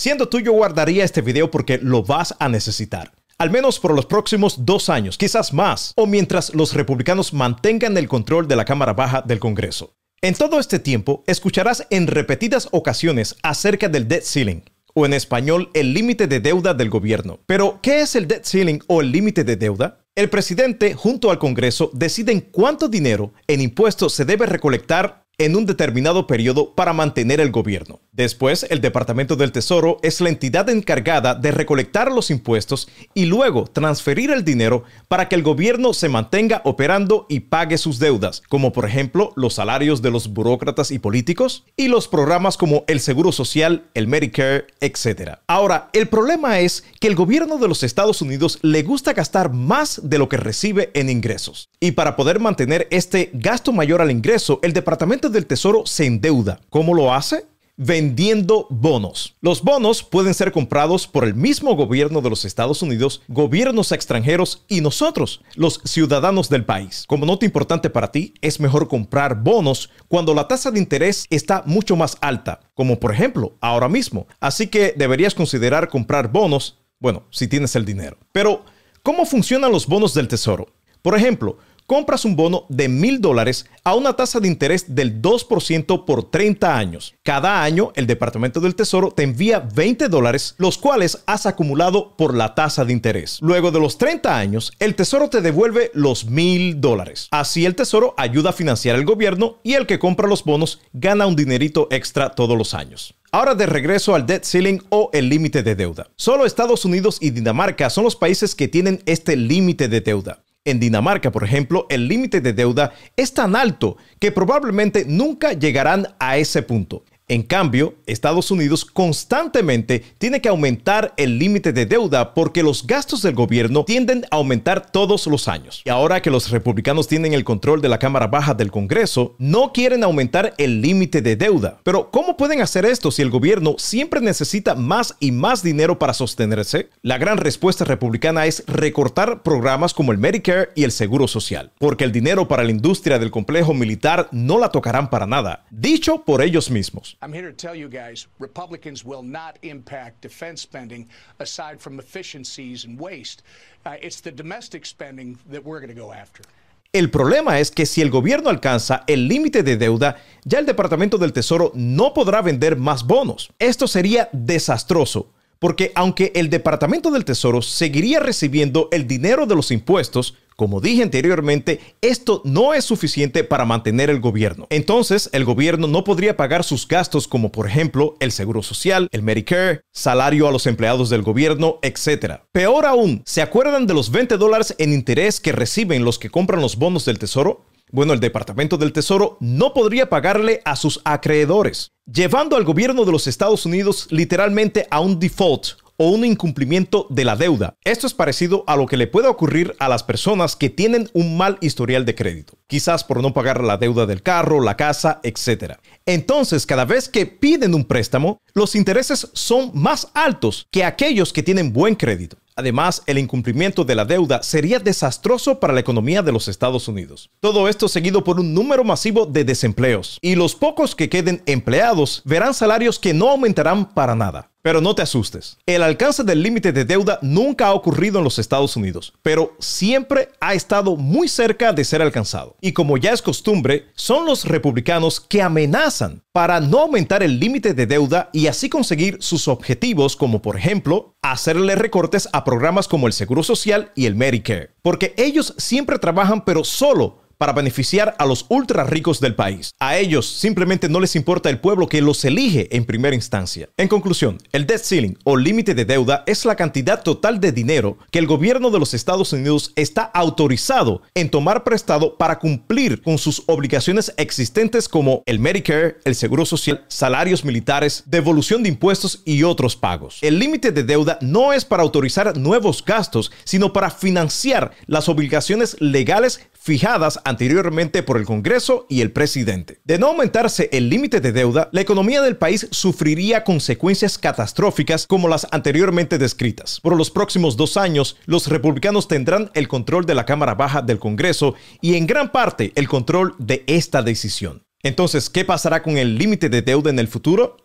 Siendo tú, yo guardaría este video porque lo vas a necesitar. Al menos por los próximos dos años, quizás más, o mientras los republicanos mantengan el control de la Cámara Baja del Congreso. En todo este tiempo, escucharás en repetidas ocasiones acerca del debt ceiling, o en español, el límite de deuda del gobierno. Pero, ¿qué es el debt ceiling o el límite de deuda? El presidente, junto al Congreso, deciden cuánto dinero en impuestos se debe recolectar en un determinado periodo para mantener el gobierno. Después, el Departamento del Tesoro es la entidad encargada de recolectar los impuestos y luego transferir el dinero para que el gobierno se mantenga operando y pague sus deudas, como por ejemplo los salarios de los burócratas y políticos y los programas como el Seguro Social, el Medicare, etc. Ahora, el problema es que el gobierno de los Estados Unidos le gusta gastar más de lo que recibe en ingresos. Y para poder mantener este gasto mayor al ingreso, el Departamento del Tesoro se endeuda. ¿Cómo lo hace? Vendiendo bonos. Los bonos pueden ser comprados por el mismo gobierno de los Estados Unidos, gobiernos extranjeros y nosotros, los ciudadanos del país. Como nota importante para ti, es mejor comprar bonos cuando la tasa de interés está mucho más alta, como por ejemplo ahora mismo. Así que deberías considerar comprar bonos, bueno, si tienes el dinero. Pero, ¿cómo funcionan los bonos del tesoro? Por ejemplo, compras un bono de mil dólares a una tasa de interés del 2% por 30 años. Cada año el Departamento del Tesoro te envía 20 dólares, los cuales has acumulado por la tasa de interés. Luego de los 30 años, el Tesoro te devuelve los mil dólares. Así el Tesoro ayuda a financiar el gobierno y el que compra los bonos gana un dinerito extra todos los años. Ahora de regreso al debt ceiling o el límite de deuda. Solo Estados Unidos y Dinamarca son los países que tienen este límite de deuda. En Dinamarca, por ejemplo, el límite de deuda es tan alto que probablemente nunca llegarán a ese punto. En cambio, Estados Unidos constantemente tiene que aumentar el límite de deuda porque los gastos del gobierno tienden a aumentar todos los años. Y ahora que los republicanos tienen el control de la Cámara Baja del Congreso, no quieren aumentar el límite de deuda. Pero ¿cómo pueden hacer esto si el gobierno siempre necesita más y más dinero para sostenerse? La gran respuesta republicana es recortar programas como el Medicare y el Seguro Social, porque el dinero para la industria del complejo militar no la tocarán para nada, dicho por ellos mismos. I'm here to tell you guys, Republicans will not impact defense spending aside from efficiencies and waste. Uh, it's the domestic spending that we're going to go after. El problema es que si el gobierno alcanza el límite de deuda, ya el Departamento del Tesoro no podrá vender más bonos. Esto sería desastroso, porque aunque el Departamento del Tesoro seguiría recibiendo el dinero de los impuestos, como dije anteriormente, esto no es suficiente para mantener el gobierno. Entonces, el gobierno no podría pagar sus gastos como por ejemplo el seguro social, el Medicare, salario a los empleados del gobierno, etc. Peor aún, ¿se acuerdan de los 20 dólares en interés que reciben los que compran los bonos del Tesoro? Bueno, el Departamento del Tesoro no podría pagarle a sus acreedores, llevando al gobierno de los Estados Unidos literalmente a un default o un incumplimiento de la deuda. Esto es parecido a lo que le puede ocurrir a las personas que tienen un mal historial de crédito, quizás por no pagar la deuda del carro, la casa, etc. Entonces, cada vez que piden un préstamo, los intereses son más altos que aquellos que tienen buen crédito. Además, el incumplimiento de la deuda sería desastroso para la economía de los Estados Unidos. Todo esto seguido por un número masivo de desempleos. Y los pocos que queden empleados verán salarios que no aumentarán para nada. Pero no te asustes. El alcance del límite de deuda nunca ha ocurrido en los Estados Unidos, pero siempre ha estado muy cerca de ser alcanzado. Y como ya es costumbre, son los republicanos que amenazan para no aumentar el límite de deuda y así conseguir sus objetivos como por ejemplo hacerle recortes a programas como el Seguro Social y el Medicare. Porque ellos siempre trabajan pero solo para beneficiar a los ultra ricos del país. A ellos simplemente no les importa el pueblo que los elige en primera instancia. En conclusión, el debt ceiling o límite de deuda es la cantidad total de dinero que el gobierno de los Estados Unidos está autorizado en tomar prestado para cumplir con sus obligaciones existentes como el Medicare, el Seguro Social, salarios militares, devolución de impuestos y otros pagos. El límite de deuda no es para autorizar nuevos gastos, sino para financiar las obligaciones legales fijadas anteriormente por el Congreso y el presidente. De no aumentarse el límite de deuda, la economía del país sufriría consecuencias catastróficas como las anteriormente descritas. Por los próximos dos años, los republicanos tendrán el control de la Cámara Baja del Congreso y en gran parte el control de esta decisión. Entonces, ¿qué pasará con el límite de deuda en el futuro?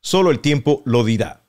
Solo el tiempo lo dirá.